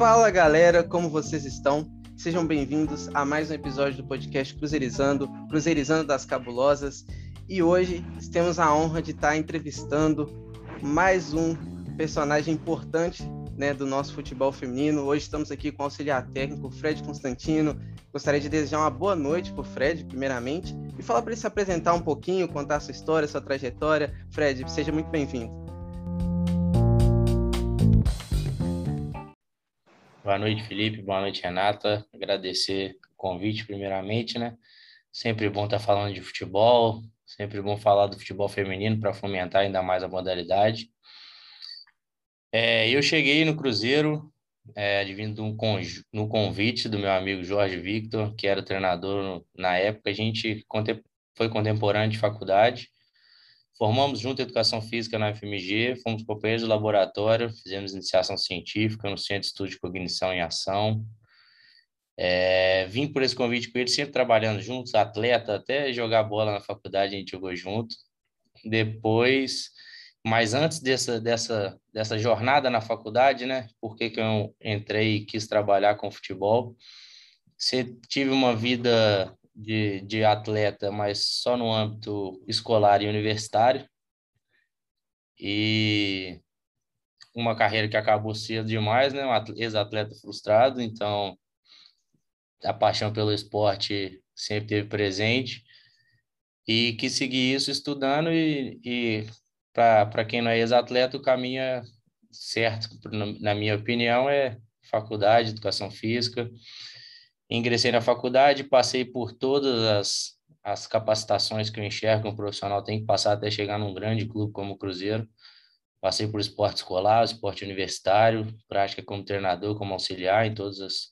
Fala galera, como vocês estão? Sejam bem-vindos a mais um episódio do podcast Cruzeirizando, Cruzeirizando das Cabulosas. E hoje temos a honra de estar entrevistando mais um personagem importante né, do nosso futebol feminino. Hoje estamos aqui com o auxiliar técnico Fred Constantino. Gostaria de desejar uma boa noite para o Fred, primeiramente, e falar para ele se apresentar um pouquinho, contar sua história, sua trajetória. Fred, seja muito bem-vindo. Boa noite, Felipe. Boa noite, Renata. Agradecer o convite, primeiramente, né? Sempre bom estar falando de futebol, sempre bom falar do futebol feminino para fomentar ainda mais a modalidade. É, eu cheguei no Cruzeiro, é, vindo um no convite do meu amigo Jorge Victor, que era treinador na época. A gente foi contemporâneo de faculdade Formamos junto Educação Física na FMG, fomos companheiros do laboratório, fizemos iniciação científica no Centro de Estudo de Cognição em Ação. É, vim por esse convite com ele, sempre trabalhando juntos, atleta, até jogar bola na faculdade a gente jogou junto. Depois, mas antes dessa, dessa, dessa jornada na faculdade, né? Por que, que eu entrei e quis trabalhar com futebol? Tive uma vida de, de atleta, mas só no âmbito escolar e universitário. E uma carreira que acabou cedo demais, né? Um ex-atleta frustrado, então a paixão pelo esporte sempre teve presente e que seguir isso estudando e, e para quem não é ex-atleta o caminho é certo, na minha opinião, é faculdade, educação física, Ingressei na faculdade, passei por todas as, as capacitações que eu enxergo um profissional tem que passar até chegar num grande clube como o Cruzeiro. Passei por esporte escolar, esporte universitário, prática como treinador, como auxiliar em todas as,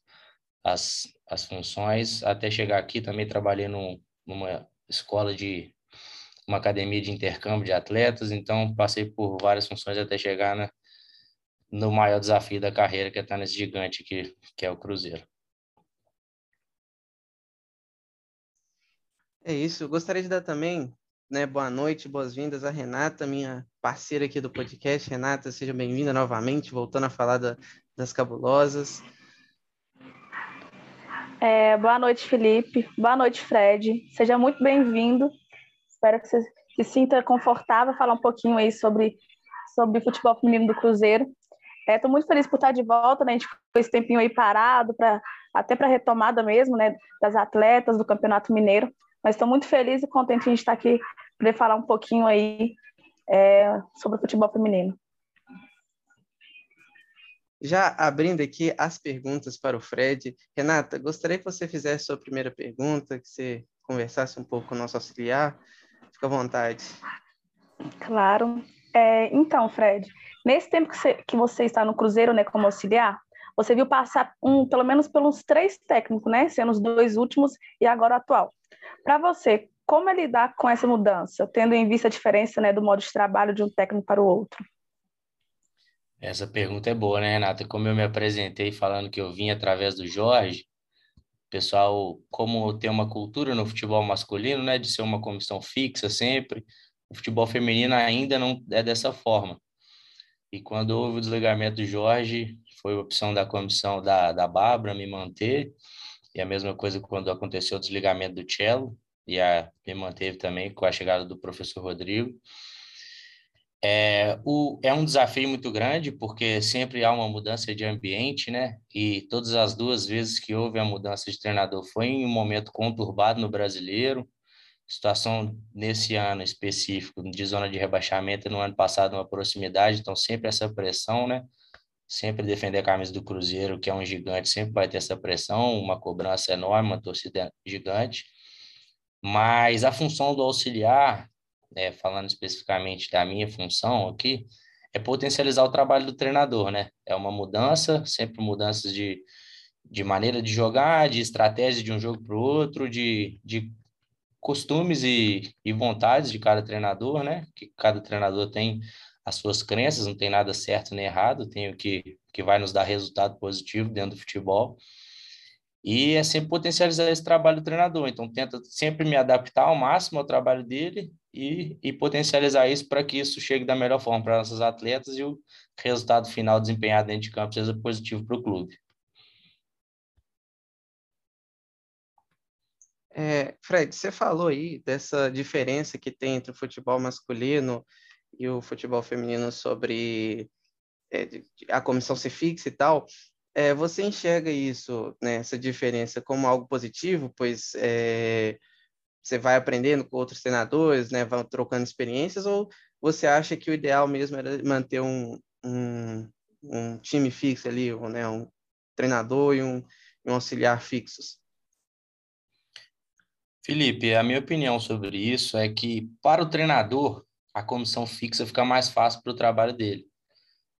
as, as funções. Até chegar aqui também trabalhei num, numa escola de uma academia de intercâmbio de atletas, então passei por várias funções até chegar na, no maior desafio da carreira, que é estar nesse gigante aqui, que é o Cruzeiro. É isso. Eu gostaria de dar também, né, boa noite, boas-vindas a Renata, minha parceira aqui do podcast. Renata, seja bem-vinda novamente, voltando a falar da, das cabulosas. É, boa noite, Felipe. Boa noite, Fred. Seja muito bem-vindo. Espero que você se sinta confortável falar um pouquinho aí sobre, sobre futebol feminino do Cruzeiro. Estou é, muito feliz por estar de volta, né? A gente ficou esse tempinho aí parado, pra, até para retomada mesmo, né? Das atletas do Campeonato Mineiro. Mas estou muito feliz e contente de estar aqui para falar um pouquinho aí é, sobre o futebol feminino. Já abrindo aqui as perguntas para o Fred. Renata, gostaria que você fizesse sua primeira pergunta, que você conversasse um pouco com o nosso auxiliar. Fica à vontade. Claro. É, então, Fred, nesse tempo que você, que você, está no Cruzeiro, né, como auxiliar, você viu passar um, pelo menos pelos três técnicos, né, sendo os dois últimos e agora o atual. Para você, como é lidar com essa mudança, tendo em vista a diferença né, do modo de trabalho de um técnico para o outro? Essa pergunta é boa, né, Renata? Como eu me apresentei falando que eu vim através do Jorge, pessoal, como tem uma cultura no futebol masculino, né, de ser uma comissão fixa sempre, o futebol feminino ainda não é dessa forma. E quando houve o desligamento do Jorge, foi a opção da comissão da, da Bárbara me manter, e a mesma coisa quando aconteceu o desligamento do cello, e a, me manteve também com a chegada do professor Rodrigo. É, o, é um desafio muito grande, porque sempre há uma mudança de ambiente, né? E todas as duas vezes que houve a mudança de treinador foi em um momento conturbado no brasileiro. Situação nesse ano específico de zona de rebaixamento, no ano passado, uma proximidade, então sempre essa pressão, né? Sempre defender a camisa do Cruzeiro, que é um gigante, sempre vai ter essa pressão, uma cobrança enorme, uma torcida gigante. Mas a função do auxiliar, né, falando especificamente da minha função aqui, é potencializar o trabalho do treinador, né? É uma mudança, sempre mudanças de, de maneira de jogar, de estratégia de um jogo para o outro, de, de costumes e, e vontades de cada treinador, né? Que cada treinador tem as suas crenças, não tem nada certo nem errado, tem o que, que vai nos dar resultado positivo dentro do futebol. E é sempre potencializar esse trabalho do treinador. Então, tenta sempre me adaptar ao máximo ao trabalho dele e, e potencializar isso para que isso chegue da melhor forma para nossos atletas e o resultado final desempenhado dentro de campo seja positivo para o clube. É, Fred, você falou aí dessa diferença que tem entre o futebol masculino e o futebol feminino sobre é, a comissão ser fixa e tal. É, você enxerga isso, né, essa diferença, como algo positivo, pois é, você vai aprendendo com outros treinadores, né, vão trocando experiências, ou você acha que o ideal mesmo era manter um, um, um time fixo ali, né, um treinador e um, um auxiliar fixos? Felipe, a minha opinião sobre isso é que, para o treinador, a comissão fixa fica mais fácil para o trabalho dele.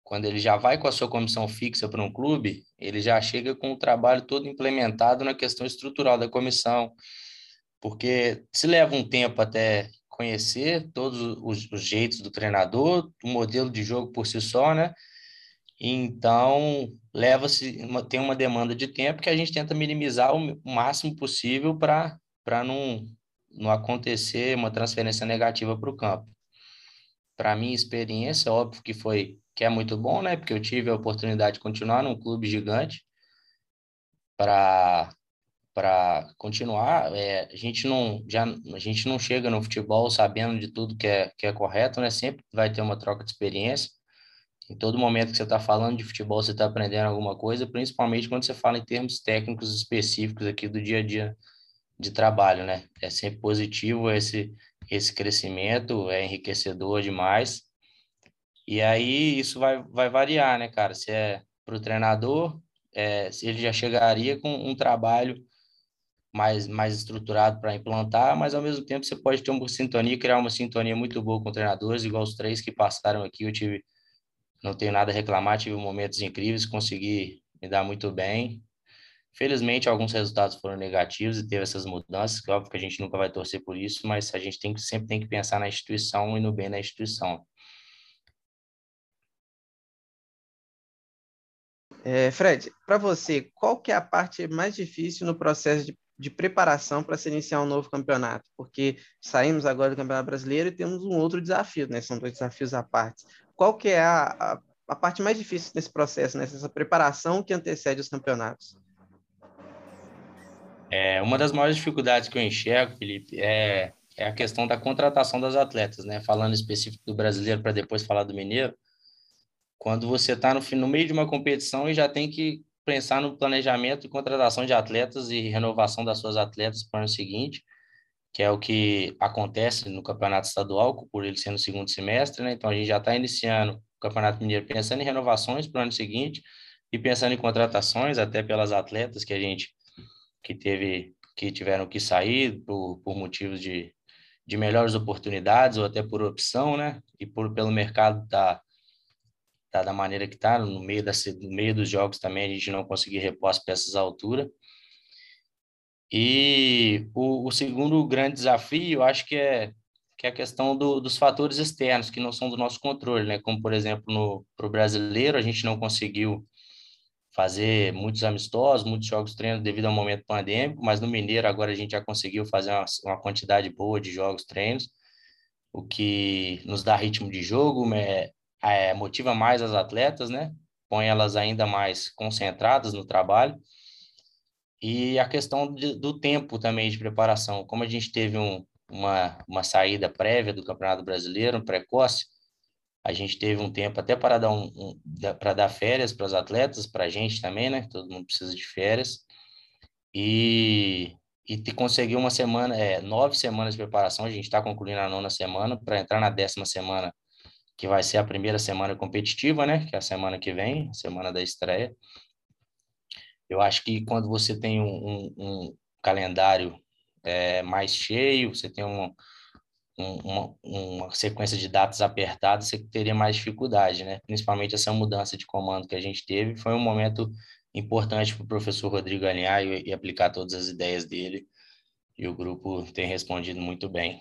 Quando ele já vai com a sua comissão fixa para um clube, ele já chega com o trabalho todo implementado na questão estrutural da comissão, porque se leva um tempo até conhecer todos os, os jeitos do treinador, o modelo de jogo por si só, né? Então, leva-se, tem uma demanda de tempo que a gente tenta minimizar o máximo possível para não, não acontecer uma transferência negativa para o campo. Para mim, experiência, óbvio que foi que é muito bom, né? Porque eu tive a oportunidade de continuar num clube gigante para para continuar. É, a gente não já a gente não chega no futebol sabendo de tudo que é que é correto, né? Sempre vai ter uma troca de experiência. Em todo momento que você está falando de futebol, você está aprendendo alguma coisa, principalmente quando você fala em termos técnicos específicos aqui do dia a dia de trabalho, né? É sempre positivo esse, esse crescimento, é enriquecedor demais. E aí isso vai, vai variar, né, cara? Se é para o treinador, é, se ele já chegaria com um trabalho mais, mais estruturado para implantar, mas ao mesmo tempo você pode ter uma sintonia, criar uma sintonia muito boa com treinadores, igual os três que passaram aqui, eu tive, não tenho nada a reclamar, tive momentos incríveis, consegui me dar muito bem, Felizmente, alguns resultados foram negativos e teve essas mudanças, que óbvio que a gente nunca vai torcer por isso, mas a gente tem que, sempre tem que pensar na instituição e no bem da instituição. É, Fred, para você, qual que é a parte mais difícil no processo de, de preparação para se iniciar um novo campeonato? Porque saímos agora do Campeonato Brasileiro e temos um outro desafio, né? São dois desafios à parte. Qual que é a, a, a parte mais difícil nesse processo, nessa preparação que antecede os campeonatos? É, uma das maiores dificuldades que eu enxergo, Felipe, é, é a questão da contratação das atletas, né? Falando específico do brasileiro para depois falar do mineiro. Quando você está no, no meio de uma competição e já tem que pensar no planejamento e contratação de atletas e renovação das suas atletas para o ano seguinte, que é o que acontece no campeonato estadual, por ele ser no segundo semestre, né? Então a gente já está iniciando o Campeonato Mineiro pensando em renovações para o ano seguinte e pensando em contratações até pelas atletas que a gente que teve que tiveram que sair por, por motivos de, de melhores oportunidades ou até por opção, né? E por pelo mercado tá, tá da maneira que tá no meio da no meio dos jogos também a gente não conseguir repor as peças à altura. E o, o segundo grande desafio, eu acho que é que é a questão do, dos fatores externos que não são do nosso controle, né? Como por exemplo no pro brasileiro a gente não conseguiu fazer muitos amistosos, muitos jogos treinos devido ao momento pandêmico, mas no Mineiro agora a gente já conseguiu fazer uma, uma quantidade boa de jogos treinos, o que nos dá ritmo de jogo, é, é, motiva mais as atletas, né? Põe elas ainda mais concentradas no trabalho. E a questão de, do tempo também de preparação. Como a gente teve um, uma, uma saída prévia do Campeonato Brasileiro, um precoce, a gente teve um tempo até para dar, um, um para dar férias para os atletas, para a gente também, né? Todo mundo precisa de férias. E, e conseguir uma semana, é, nove semanas de preparação. A gente está concluindo a nona semana para entrar na décima semana, que vai ser a primeira semana competitiva, né? Que é a semana que vem, semana da estreia. Eu acho que quando você tem um, um, um calendário é, mais cheio, você tem um, uma, uma sequência de datas apertadas, você teria mais dificuldade, né? Principalmente essa mudança de comando que a gente teve, foi um momento importante para o professor Rodrigo alinhar e, e aplicar todas as ideias dele, e o grupo tem respondido muito bem.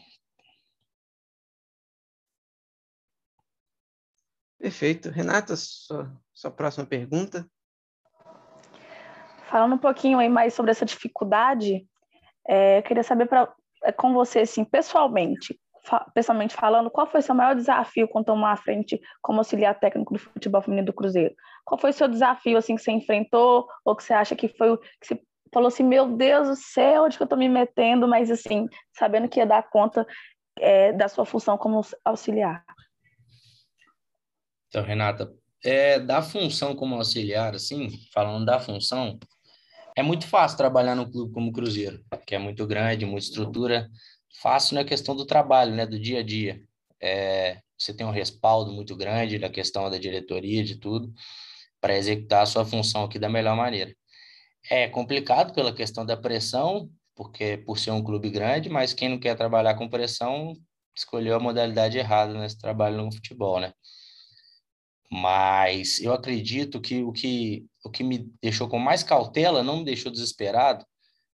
Perfeito. Renata, sua, sua próxima pergunta. Falando um pouquinho aí mais sobre essa dificuldade, é, eu queria saber pra, é, com você, assim, pessoalmente, pessoalmente falando, qual foi seu maior desafio quando tomou à frente como auxiliar técnico do futebol feminino do Cruzeiro? Qual foi seu desafio assim que você enfrentou ou que você acha que foi o que você falou assim, meu Deus do céu, onde que eu estou me metendo, mas assim, sabendo que ia dar conta é, da sua função como auxiliar? Então, Renata, é, da função como auxiliar, assim, falando da função, é muito fácil trabalhar num clube como Cruzeiro, que é muito grande, muita estrutura. Fácil na questão do trabalho, né, do dia a dia. É, você tem um respaldo muito grande da questão da diretoria, de tudo, para executar a sua função aqui da melhor maneira. É complicado pela questão da pressão, porque por ser um clube grande, mas quem não quer trabalhar com pressão escolheu a modalidade errada nesse trabalho no futebol, né? Mas eu acredito que o que o que me deixou com mais cautela, não me deixou desesperado,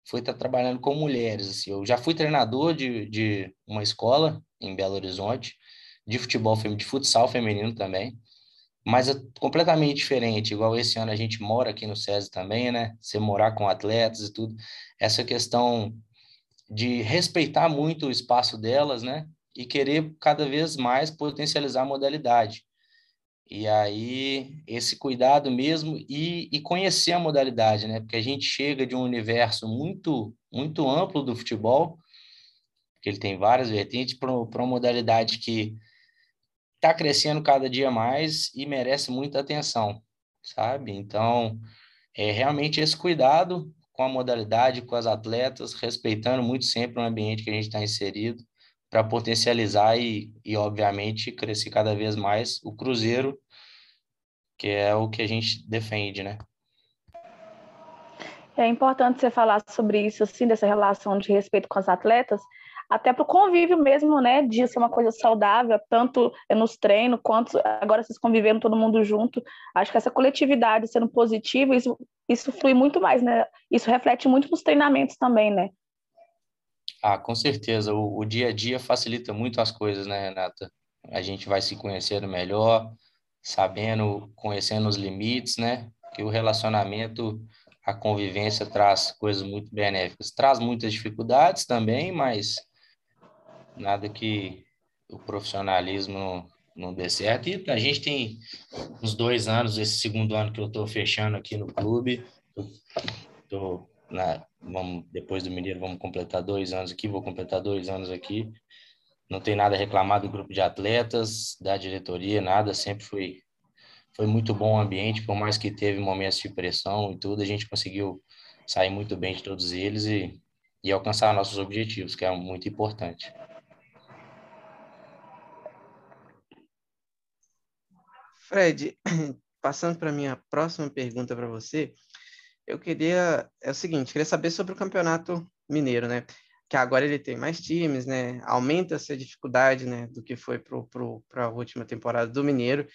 foi estar trabalhando com mulheres. Assim. Eu já fui treinador de, de uma escola em Belo Horizonte, de futebol feminino, de futsal feminino também, mas é completamente diferente. Igual esse ano a gente mora aqui no SESI também, né? Você morar com atletas e tudo. Essa questão de respeitar muito o espaço delas, né? E querer cada vez mais potencializar a modalidade. E aí, esse cuidado mesmo e, e conhecer a modalidade, né? Porque a gente chega de um universo muito, muito amplo do futebol, que ele tem várias vertentes, para uma modalidade que está crescendo cada dia mais e merece muita atenção, sabe? Então, é realmente esse cuidado com a modalidade, com as atletas, respeitando muito sempre o ambiente que a gente está inserido para potencializar e, e, obviamente, crescer cada vez mais o Cruzeiro, que é o que a gente defende, né? É importante você falar sobre isso, assim, dessa relação de respeito com as atletas, até para o convívio mesmo, né, de ser uma coisa saudável, tanto nos treinos, quanto agora vocês convivendo todo mundo junto. Acho que essa coletividade sendo positiva, isso, isso flui muito mais, né? Isso reflete muito nos treinamentos também, né? Ah, com certeza. O, o dia a dia facilita muito as coisas, né, Renata? A gente vai se conhecendo melhor, sabendo, conhecendo os limites, né? Que o relacionamento, a convivência traz coisas muito benéficas. Traz muitas dificuldades também, mas nada que o profissionalismo não, dê certo. E a gente tem uns dois anos, esse segundo ano que eu estou fechando aqui no clube. Tô, na, vamos, depois do Mineiro, vamos completar dois anos aqui, vou completar dois anos aqui. Não tem nada a reclamar do grupo de atletas, da diretoria, nada. Sempre foi, foi muito bom o ambiente, por mais que teve momentos de pressão e tudo, a gente conseguiu sair muito bem de todos eles e, e alcançar nossos objetivos, que é muito importante. Fred, passando para minha próxima pergunta para você, eu queria, é o seguinte, queria saber sobre o Campeonato Mineiro, né? Que agora ele tem mais times, né? Aumenta-se a dificuldade, né? Do que foi para a última temporada do Mineiro.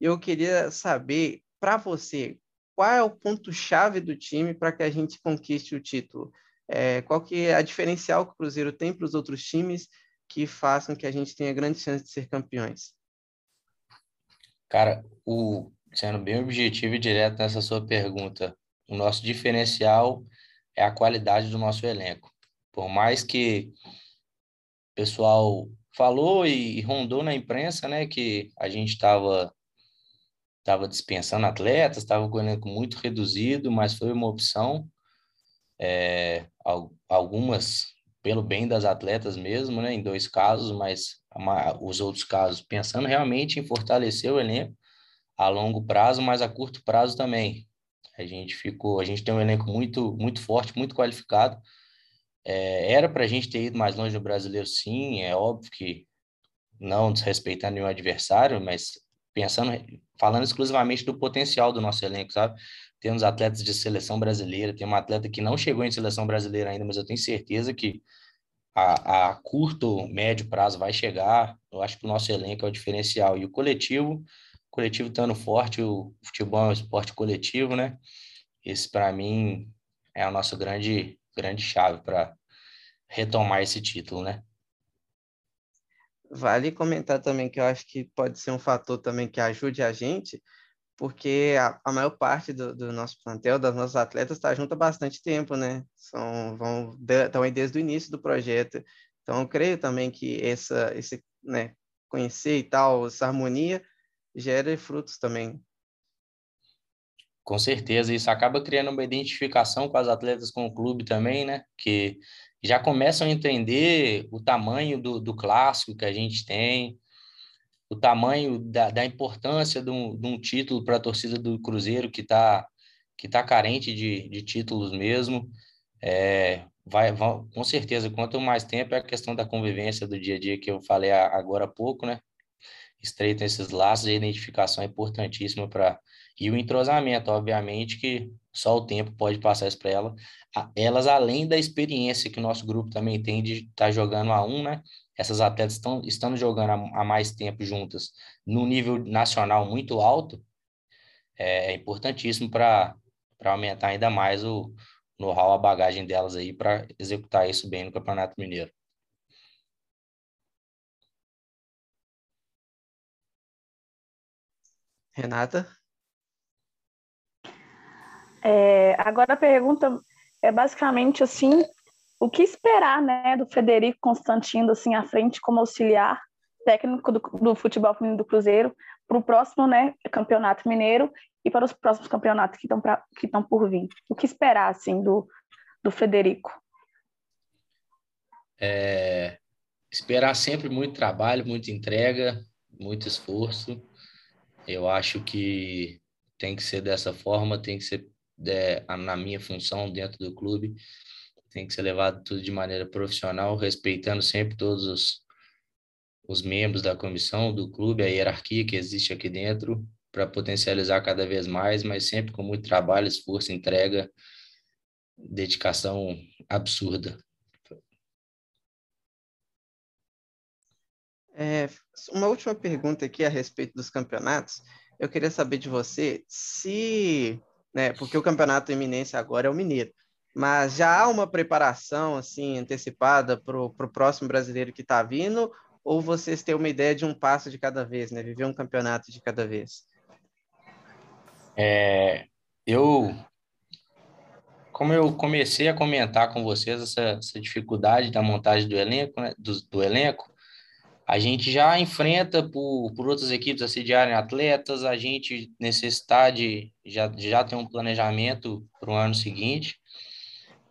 Eu queria saber, para você, qual é o ponto-chave do time para que a gente conquiste o título? É, qual que é a diferencial que o Cruzeiro tem para os outros times que façam que a gente tenha grande chance de ser campeões? Cara, o, sendo bem objetivo e direto nessa sua pergunta, o nosso diferencial é a qualidade do nosso elenco. Por mais que o pessoal falou e, rondou na imprensa, né, que a gente estava estava dispensando atletas, estava com o elenco muito reduzido, mas foi uma opção. É, algumas pelo bem das atletas mesmo, né, em dois casos, mas os outros casos pensando realmente em fortalecer o elenco a longo prazo, mas a curto prazo também. A gente ficou, a gente tem um elenco muito, muito forte, muito qualificado. É, era para a gente ter ido mais longe no brasileiro, sim. É óbvio que não desrespeitando nenhum adversário, mas pensando, falando exclusivamente do potencial do nosso elenco, sabe? Temos atletas de seleção brasileira, tem uma atleta que não chegou em seleção brasileira ainda, mas eu tenho certeza que a, a curto, médio prazo vai chegar. Eu acho que o nosso elenco é o diferencial. E o coletivo, coletivo estando forte, o futebol é um esporte coletivo, né? Esse, para mim, é a nossa grande, grande chave para retomar esse título, né? Vale comentar também que eu acho que pode ser um fator também que ajude a gente, porque a, a maior parte do, do, nosso plantel, das nossas atletas, está junto há bastante tempo, né? São, vão, estão aí desde o início do projeto. Então, eu creio também que essa, esse, né, conhecer e tal, essa harmonia, gera frutos também. Com certeza, isso acaba criando uma identificação com as atletas com o clube também, né? Que já começam a entender o tamanho do, do clássico que a gente tem, o tamanho da, da importância de um, de um título para a torcida do Cruzeiro que está que tá carente de, de títulos mesmo. É, vai, vai, com certeza, quanto mais tempo é a questão da convivência do dia a dia que eu falei agora há pouco, né? Estreitam esses laços e a identificação é importantíssima para. E o entrosamento, obviamente, que só o tempo pode passar isso para ela. Elas, além da experiência que o nosso grupo também tem de estar tá jogando a um, né? essas atletas estão, estão jogando há, mais tempo juntas no nível nacional muito alto, é, é importantíssimo para aumentar ainda mais o know-how, a bagagem delas aí para executar isso bem no Campeonato Mineiro. Renata? É, agora a pergunta é basicamente assim, o que esperar né, do Frederico Constantino assim, à frente como auxiliar técnico do, do futebol feminino do Cruzeiro para o próximo né, campeonato mineiro e para os próximos campeonatos que estão que estão por vir. O que esperar assim do, do Frederico? É, esperar sempre muito trabalho, muita entrega, muito esforço. Eu acho que tem que ser dessa forma, tem que ser é, na minha função dentro do clube tem que ser levado tudo de maneira profissional, respeitando sempre todos os, os membros da comissão, do clube, a hierarquia que existe aqui dentro, para potencializar cada vez mais, mas sempre com muito trabalho, esforço, entrega, dedicação absurda. É, uma última pergunta aqui a respeito dos campeonatos. Eu queria saber de você se, né, porque o campeonato eminência agora é o Mineiro. Mas já há uma preparação assim antecipada para o próximo brasileiro que está vindo? Ou vocês têm uma ideia de um passo de cada vez, né? Viver um campeonato de cada vez? É, eu, como eu comecei a comentar com vocês essa, essa dificuldade da montagem do elenco, né? do, do elenco, a gente já enfrenta por, por outras equipes assediarem atletas, a gente necessitar de já, já ter um planejamento para o ano seguinte.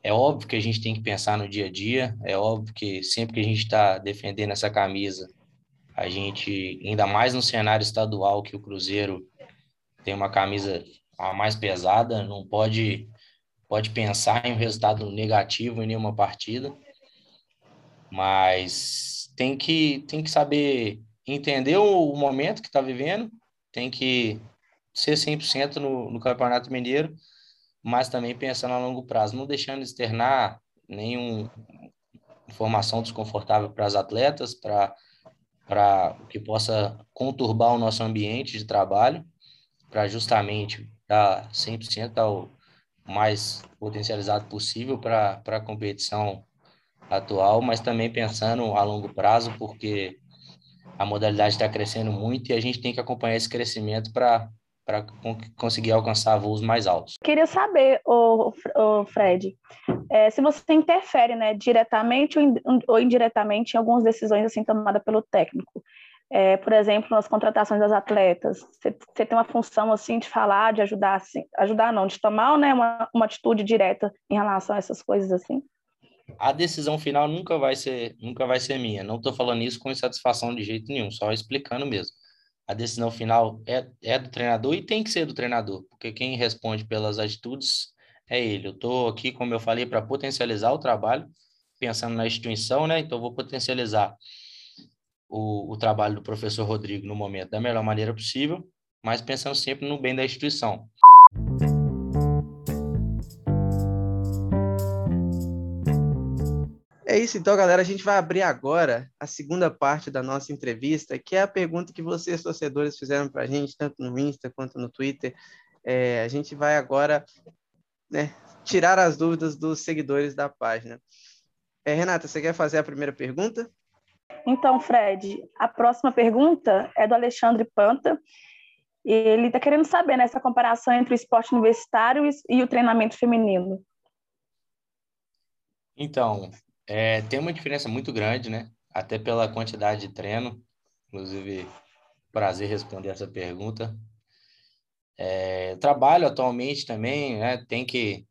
É óbvio que a gente tem que pensar no dia a dia, é óbvio que sempre que a gente está defendendo essa camisa, a gente, ainda mais no cenário estadual, que o Cruzeiro tem uma camisa a mais pesada, não pode, pode pensar em um resultado negativo em nenhuma partida, mas tem que, tem que saber entender o, momento que está vivendo, tem que ser 100% no, no Campeonato Mineiro mas também pensando a longo prazo, não deixando externar nenhuma informação desconfortável para as atletas, para para que possa conturbar o nosso ambiente de trabalho, para justamente dar 100% ao mais potencializado possível para a competição atual, mas também pensando a longo prazo, porque a modalidade está crescendo muito e a gente tem que acompanhar esse crescimento para para conseguir alcançar voos mais altos. Queria saber, o, Fred, é, se você interfere, né, diretamente ou, indiretamente em algumas decisões assim tomadas pelo técnico. É, por exemplo, nas contratações das atletas, você, tem uma função assim de falar, de ajudar, assim, ajudar não, de tomar né, uma, uma atitude direta em relação a essas coisas assim? A decisão final nunca vai ser, nunca vai ser minha. Não estou falando isso com insatisfação de jeito nenhum, só explicando mesmo a decisão final é, é do treinador e tem que ser do treinador, porque quem responde pelas atitudes é ele. Eu estou aqui, como eu falei, para potencializar o trabalho, pensando na instituição, né? Então, vou potencializar o, o trabalho do professor Rodrigo no momento da melhor maneira possível, mas pensando sempre no bem da instituição. É isso, então, galera. A gente vai abrir agora a segunda parte da nossa entrevista, que é a pergunta que vocês, torcedores, fizeram para a gente, tanto no Insta quanto no Twitter. É, a gente vai agora né, tirar as dúvidas dos seguidores da página. É, Renata, você quer fazer a primeira pergunta? Então, Fred, a próxima pergunta é do Alexandre Panta. Ele está querendo saber né, essa comparação entre o esporte universitário e o treinamento feminino. Então, É, tem uma diferença muito grande, né? Até pela quantidade de treino. Inclusive, prazer responder essa pergunta. É, trabalho atualmente também, né? Tem que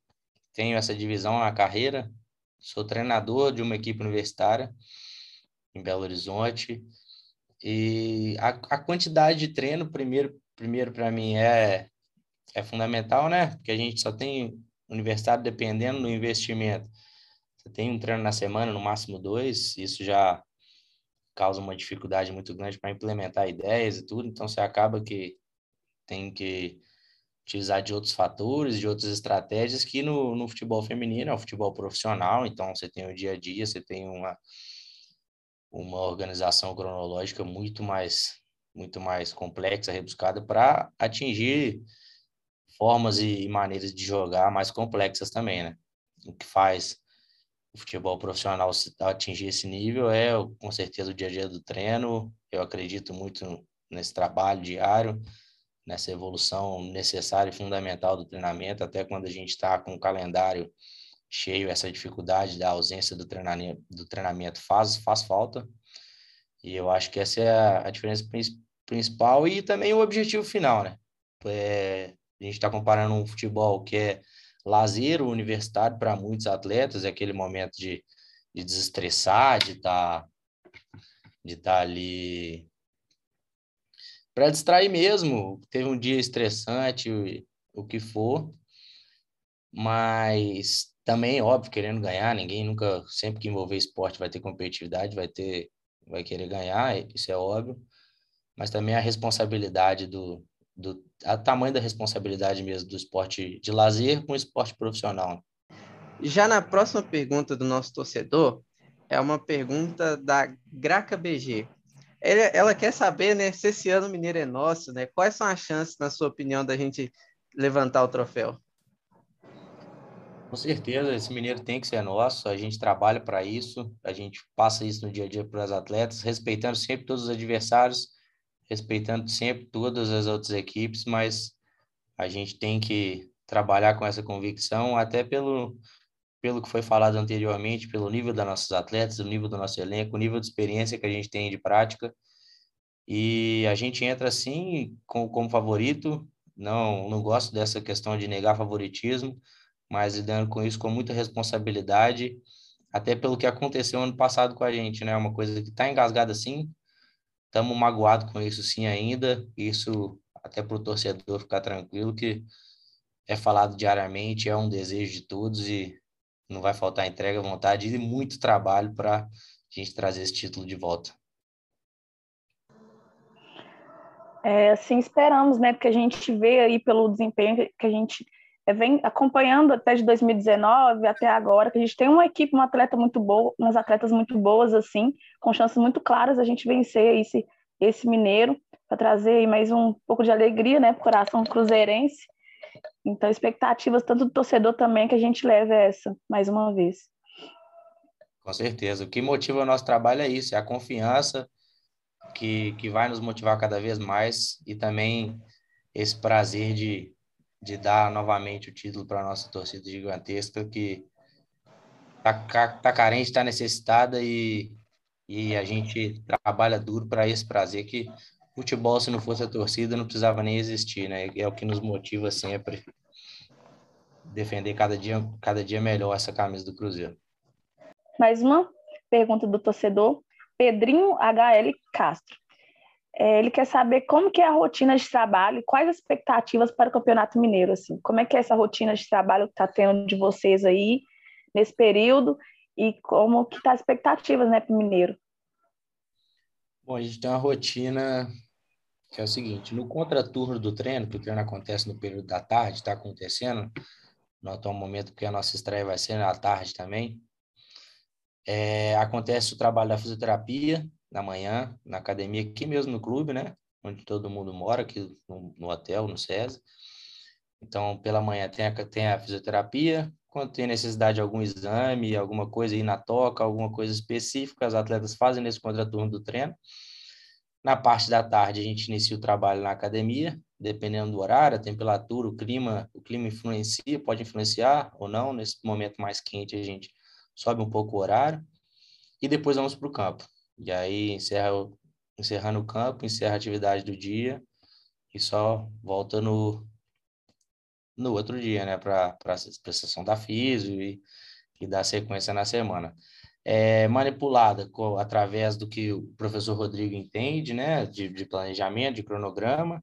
tenho essa divisão na carreira. Sou treinador de uma equipe universitária em Belo Horizonte. E a, a quantidade de treino, primeiro, primeiro para mim é é fundamental, né? Porque a gente só tem universitário dependendo do investimento. Você tem um treino na semana, no máximo dois, isso já causa uma dificuldade muito grande para implementar ideias e tudo, então você acaba que tem que utilizar de outros fatores, de outras estratégias que no, no futebol feminino é o futebol profissional, então você tem o dia a dia, você tem uma, uma organização cronológica muito mais muito mais complexa, rebuscada para atingir formas e maneiras de jogar mais complexas também, né? O que faz o futebol profissional atingir esse nível é, com certeza, o dia a dia do treino. Eu acredito muito nesse trabalho diário, nessa evolução necessária e fundamental do treinamento, até quando a gente está com o calendário cheio, essa dificuldade da ausência do treinamento, do treinamento faz, faz falta. E eu acho que essa é a, diferença principal e também o objetivo final, né? É, a gente está comparando um futebol que é lazer universitário para muitos atletas, é aquele momento de, de desestressar, de estar tá, de tá ali para distrair mesmo. Teve um dia estressante, o, o que for, mas também, óbvio, querendo ganhar, ninguém nunca, sempre que envolver esporte vai ter competitividade, vai ter, vai querer ganhar, isso é óbvio, mas também a responsabilidade do, do a tamanho da responsabilidade mesmo do esporte de lazer com o esporte profissional. Já na próxima pergunta do nosso torcedor, é uma pergunta da Graca BG. Ela, ela quer saber, né, se esse ano o Mineiro é nosso, né? Quais são as chances, na sua opinião, da gente levantar o troféu? Com certeza, esse Mineiro tem que ser nosso. A gente trabalha para isso, a gente passa isso no dia a dia para os atletas, respeitando sempre todos os adversários respeitando sempre todas as outras equipes, mas a gente tem que trabalhar com essa convicção, até pelo, pelo que foi falado anteriormente, pelo nível das nossas atletas, o nível do nosso elenco, o nível de experiência que a gente tem de prática. E a gente entra assim com, como favorito. Não, não gosto dessa questão de negar favoritismo, mas lidando com isso com muita responsabilidade, até pelo que aconteceu ano passado com a gente, né? Uma coisa que está engasgada assim, estamos magoados com isso sim ainda. Isso até para o torcedor ficar tranquilo que é falado diariamente, é um desejo de todos e não vai faltar entrega, vontade e muito trabalho para a gente trazer esse título de volta. É, assim esperamos, né? Porque a gente vê aí pelo desempenho que a gente vem acompanhando até de 2019 até agora, que a gente tem uma equipe, uma atleta muito boa, umas atletas muito boas, assim, com chances muito claras a gente vencer esse, esse mineiro, para trazer mais um pouco de alegria, né, o coração cruzeirense. Então, expectativas tanto do torcedor também que a gente leve essa, mais uma vez. Com certeza. O que motiva o nosso trabalho é isso, é a confiança que, que vai nos motivar cada vez mais e também esse prazer de de dar novamente o título para a nossa torcida gigantesca que está tá carente, está necessitada e, e a gente trabalha duro para esse prazer que futebol, se não fosse a torcida, não precisava nem existir, né? É o que nos motiva sempre defender cada dia, cada dia melhor essa camisa do Cruzeiro. Mais uma pergunta do torcedor, Pedrinho HL Castro. É, ele quer saber como que é a rotina de trabalho e quais as expectativas para o Campeonato Mineiro, assim. Como é que é essa rotina de trabalho que está tendo de vocês aí nesse período e como que tá as expectativas, né, para o Mineiro? Bom, a gente tem uma rotina que é o seguinte, no contraturno do treino, que o treino acontece no período da tarde, está acontecendo no atual momento, porque a nossa estreia vai ser na tarde também, é, acontece o trabalho da fisioterapia, na manhã, na academia, aqui mesmo no clube, né? Onde todo mundo mora, aqui no, no hotel, no SESA. Então, pela manhã tem a, tem a fisioterapia, quando tem necessidade de algum exame, alguma coisa aí na toca, alguma coisa específica, os atletas fazem nesse contraturno do treino. Na parte da tarde, a gente inicia o trabalho na academia, dependendo do horário, a temperatura, o clima, o clima influencia, pode influenciar ou não. Nesse momento mais quente, a gente sobe um pouco o horário e depois vamos para o campo. E aí encerra, encerrando o campo, encerra a atividade do dia e só volta no, no outro dia, né, para a sessão da físio e, e dar sequência na semana. É manipulada com, através do que o professor Rodrigo entende, né, de, de planejamento, de cronograma.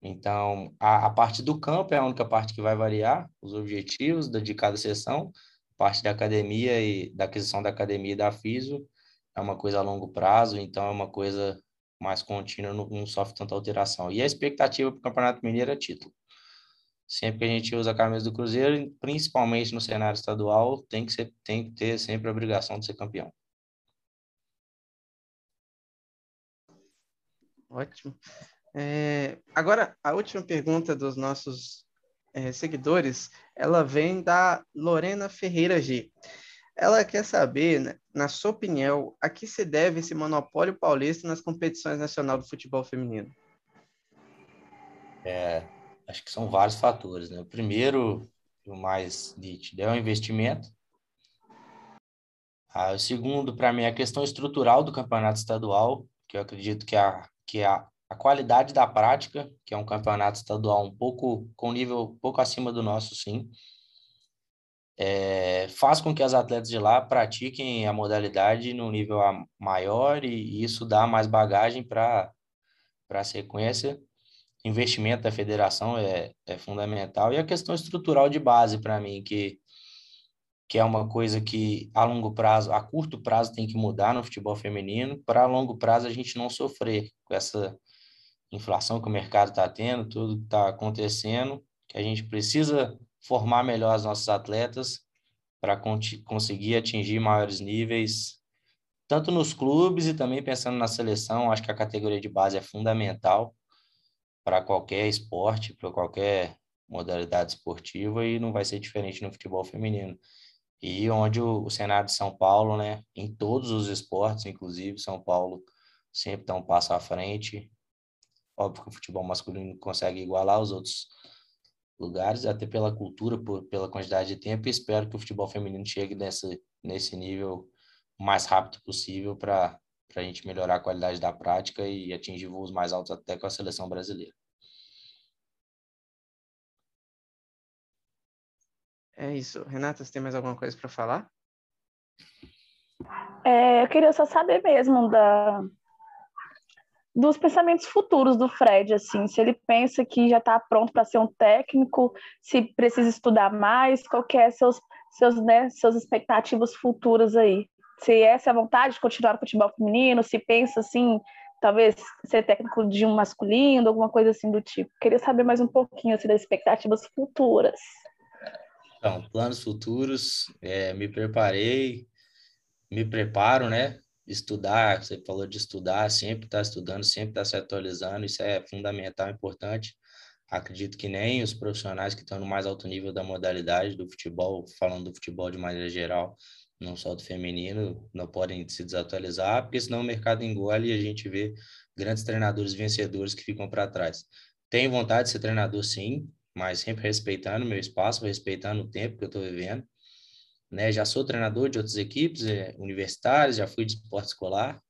Então, a, a parte do campo é a única parte que vai variar, os objetivos de cada sessão, parte da academia e da aquisição da academia e da físio é uma coisa a longo prazo, então é uma coisa mais contínua, não, sofre tanta alteração. E a expectativa para o Campeonato Mineiro é título. Sempre que a gente usa a camisa do Cruzeiro, principalmente no cenário estadual, tem que, ser, tem que ter sempre a obrigação de ser campeão. Ótimo. É, agora, a última pergunta dos nossos é, seguidores, ela vem da Lorena Ferreira G. Ela quer saber, né, na sua opinião, a que se deve esse monopólio paulista nas competições nacionais do futebol feminino? É, acho que são vários fatores. Né? O primeiro, o mais nítido, é o investimento. Ah, o segundo, para mim, é a questão estrutural do campeonato estadual, que eu acredito que a, que a, a qualidade da prática, que é um campeonato estadual um pouco com nível um pouco acima do nosso, sim é, faz com que as atletas de lá pratiquem a modalidade no nível maior e, e isso dá mais bagagem para a sequência. Investimento da federação é, é fundamental. E a questão estrutural de base, para mim, que, que é uma coisa que a longo prazo, a curto prazo, tem que mudar no futebol feminino, para longo prazo a gente não sofrer com essa inflação que o mercado está tendo, tudo que está acontecendo, que a gente precisa formar melhor as nossas atletas para conseguir atingir maiores níveis, tanto nos clubes e também pensando na seleção. Acho que a categoria de base é fundamental para qualquer esporte, para qualquer modalidade esportiva e não vai ser diferente no futebol feminino. E onde o, o cenário de São Paulo, né, em todos os esportes, inclusive São Paulo sempre está um passo à frente. Óbvio que o futebol masculino consegue igualar os outros lugares, até pela cultura, por, pela quantidade de tempo, e espero que o futebol feminino chegue nesse, nesse nível o mais rápido possível para a gente melhorar a qualidade da prática e atingir voos mais altos até com a seleção brasileira. É isso. Renata, você tem mais alguma coisa para falar? É, eu queria só saber mesmo da, dos pensamentos futuros do Fred, assim, se ele pensa que já está pronto para ser um técnico, se precisa estudar mais, qual que é seus, seus, né, suas expectativas futuras aí. Se essa é a vontade de continuar no futebol feminino, se pensa assim, talvez ser técnico de um masculino, alguma coisa assim do tipo. Queria saber mais um pouquinho assim, das expectativas futuras. Então, planos futuros, é, me preparei, me preparo, né? Estudar, você falou de estudar, sempre está estudando, sempre está se atualizando, isso é fundamental, importante. Acredito que nem os profissionais que estão no mais alto nível da modalidade do futebol, falando do futebol de maneira geral, não só do feminino, não podem se desatualizar, porque senão o mercado engole e a gente vê grandes treinadores vencedores que ficam para trás. Tenho vontade de ser treinador, sim, mas sempre respeitando o meu espaço, respeitando o tempo que eu estou vivendo né? Já sou treinador de outras equipes é, universitárias, já fui de esporte escolar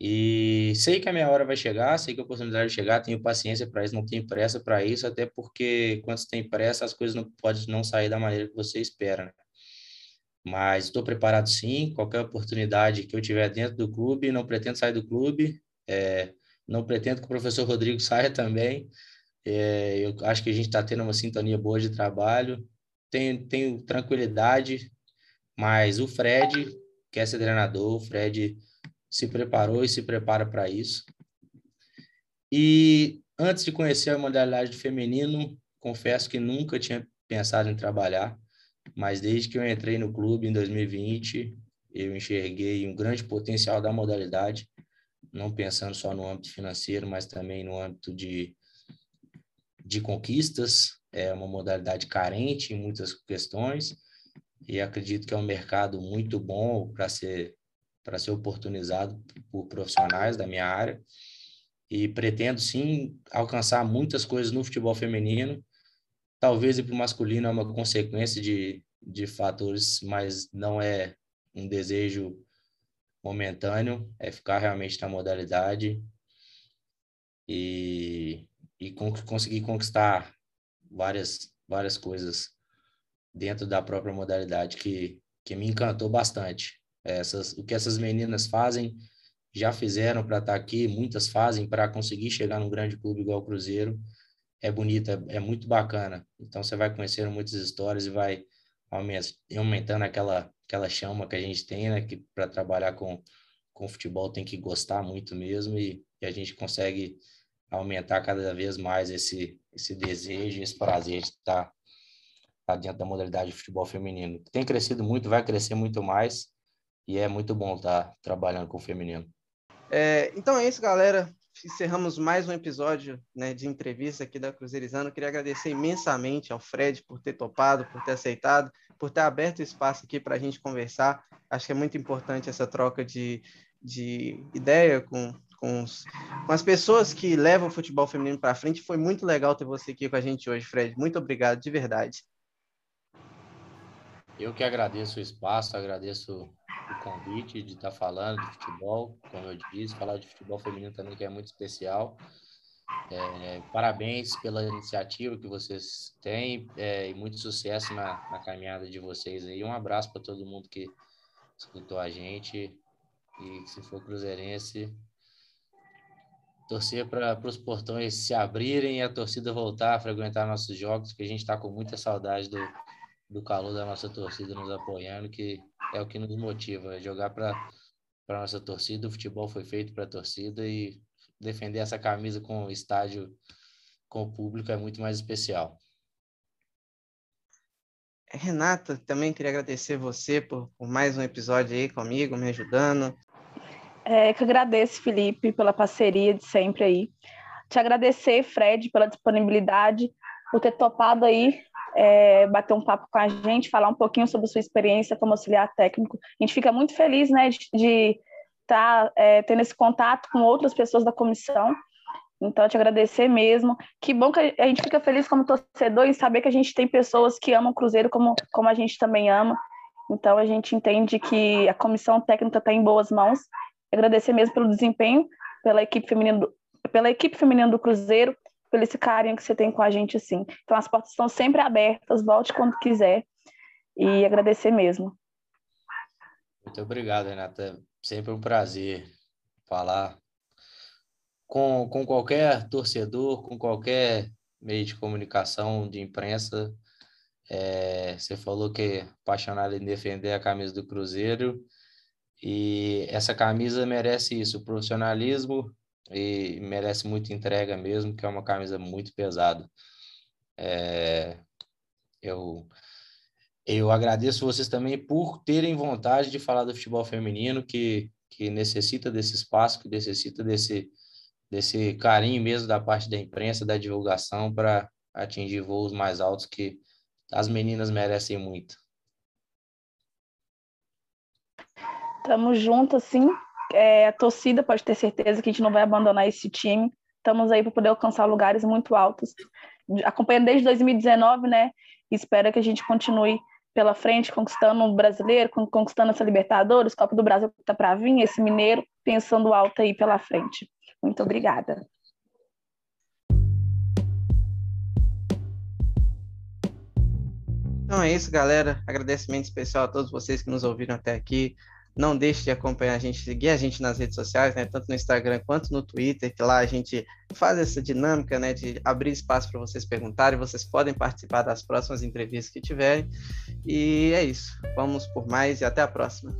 e sei que a minha hora vai chegar, sei que a oportunidade vai chegar, tenho paciência para isso, não tenho pressa para isso, até porque quando você tem pressa, as coisas não podem não sair da maneira que você espera, né? Mas estou preparado sim, qualquer oportunidade que eu tiver dentro do clube, não pretendo sair do clube, é, não pretendo que o professor Rodrigo saia também, é, eu acho que a gente está tendo uma sintonia boa de trabalho, tenho, tenho tranquilidade, mas o Fred quer ser treinador, o Fred se preparou e se prepara para isso. E antes de conhecer a modalidade feminino, confesso que nunca tinha pensado em trabalhar, mas desde que eu entrei no clube em 2020, eu enxerguei um grande potencial da modalidade, não pensando só no âmbito financeiro, mas também no âmbito de, de conquistas, é uma modalidade carente em muitas questões e acredito que é um mercado muito bom para ser para ser oportunizado por profissionais da minha área. E pretendo sim alcançar muitas coisas no futebol feminino. Talvez ir para o masculino é uma consequência de, de fatores, mas não é um desejo momentâneo, é ficar realmente na modalidade e, e conseguir conquistar várias, várias coisas dentro da própria modalidade que, que me encantou bastante. Essas, o que essas meninas fazem, já fizeram para estar tá aqui, muitas fazem para conseguir chegar num grande clube igual o Cruzeiro. É bonito, é, é muito bacana. Então você vai conhecendo muitas histórias e vai aumentando aquela, aquela chama que a gente tem, né? Que para trabalhar com, com futebol tem que gostar muito mesmo e, e a gente consegue aumentar cada vez mais esse, esse desejo, esse prazer de estar, estar dentro da modalidade de futebol feminino. Tem crescido muito, vai crescer muito mais e é muito bom estar trabalhando com o feminino. É, então é isso, galera. Encerramos mais um episódio né, de entrevista aqui da Cruzeirizando. queria agradecer imensamente ao Fred por ter topado, por ter aceitado, por ter aberto espaço aqui para a gente conversar. Acho que é muito importante essa troca de, de ideia com, com, os, com as pessoas que levam o futebol feminino para frente. Foi muito legal ter você aqui com a gente hoje, Fred. Muito obrigado, de verdade. Eu que agradeço o espaço, agradeço o convite de estar falando de futebol, como eu disse, falar de futebol feminino também, que é muito especial. É, parabéns pela iniciativa que vocês têm é, e muito sucesso na, na, caminhada de vocês aí. Um abraço para todo mundo que escutou a gente e se for cruzeirense, torcer para os portões se abrirem e a torcida voltar a frequentar nossos jogos, que a gente está com muita saudade do, do calor da nossa torcida nos apoiando, que é o que nos motiva, jogar para a nossa torcida. O futebol foi feito para a torcida e defender essa camisa com o estádio, com o público, é muito mais especial. Renata, também queria agradecer você por, por mais um episódio aí comigo, me ajudando. É, que agradeço, Felipe, pela parceria de sempre aí. Te agradecer, Fred, pela disponibilidade, por ter topado aí é, bater um papo com a gente, falar um pouquinho sobre sua experiência como auxiliar técnico. A gente fica muito feliz, né, de estar tá, é, tendo esse contato com outras pessoas da comissão. Então, te agradecer mesmo. Que bom que a gente fica feliz como torcedor em saber que a gente tem pessoas que amam o Cruzeiro como, como a gente também ama. Então, a gente entende que a comissão técnica está em boas mãos. Agradecer mesmo pelo desempenho, pela equipe feminina do, pela equipe feminina do Cruzeiro, pelo esse carinho que você tem com a gente, assim. Então, as portas estão sempre abertas, volte quando quiser. E agradecer mesmo. Muito obrigado, Renata. Sempre um prazer falar com, com qualquer torcedor, com qualquer meio de comunicação, de imprensa. É, você falou que é apaixonado em defender a camisa do Cruzeiro e essa camisa merece isso, profissionalismo e merece muita entrega mesmo, que é uma camisa muito pesada. É, eu eu agradeço vocês também por terem vontade de falar do futebol feminino, que, que necessita desse espaço, que necessita desse, desse carinho mesmo da parte da imprensa, da divulgação, para atingir voos mais altos que as meninas merecem muito. Tamo junto, sim. É, a torcida pode ter certeza que a gente não vai abandonar esse time. Estamos aí para poder alcançar lugares muito altos. Acompanhando desde 2019, né? Espero que a gente continue pela frente, conquistando o brasileiro, conquistando essa Libertadores, Copa do Brasil que está para vir, esse mineiro, pensando alto aí pela frente. Muito obrigada. Então é isso, galera. Agradecimento especial a todos vocês que nos ouviram até aqui. Não deixe de acompanhar a gente, seguir a gente nas redes sociais, né? Tanto no Instagram quanto no Twitter, que lá a gente faz essa dinâmica, né? De abrir espaço para vocês perguntarem. Vocês podem participar das próximas entrevistas que tiverem. E é isso. Vamos por mais e até a próxima.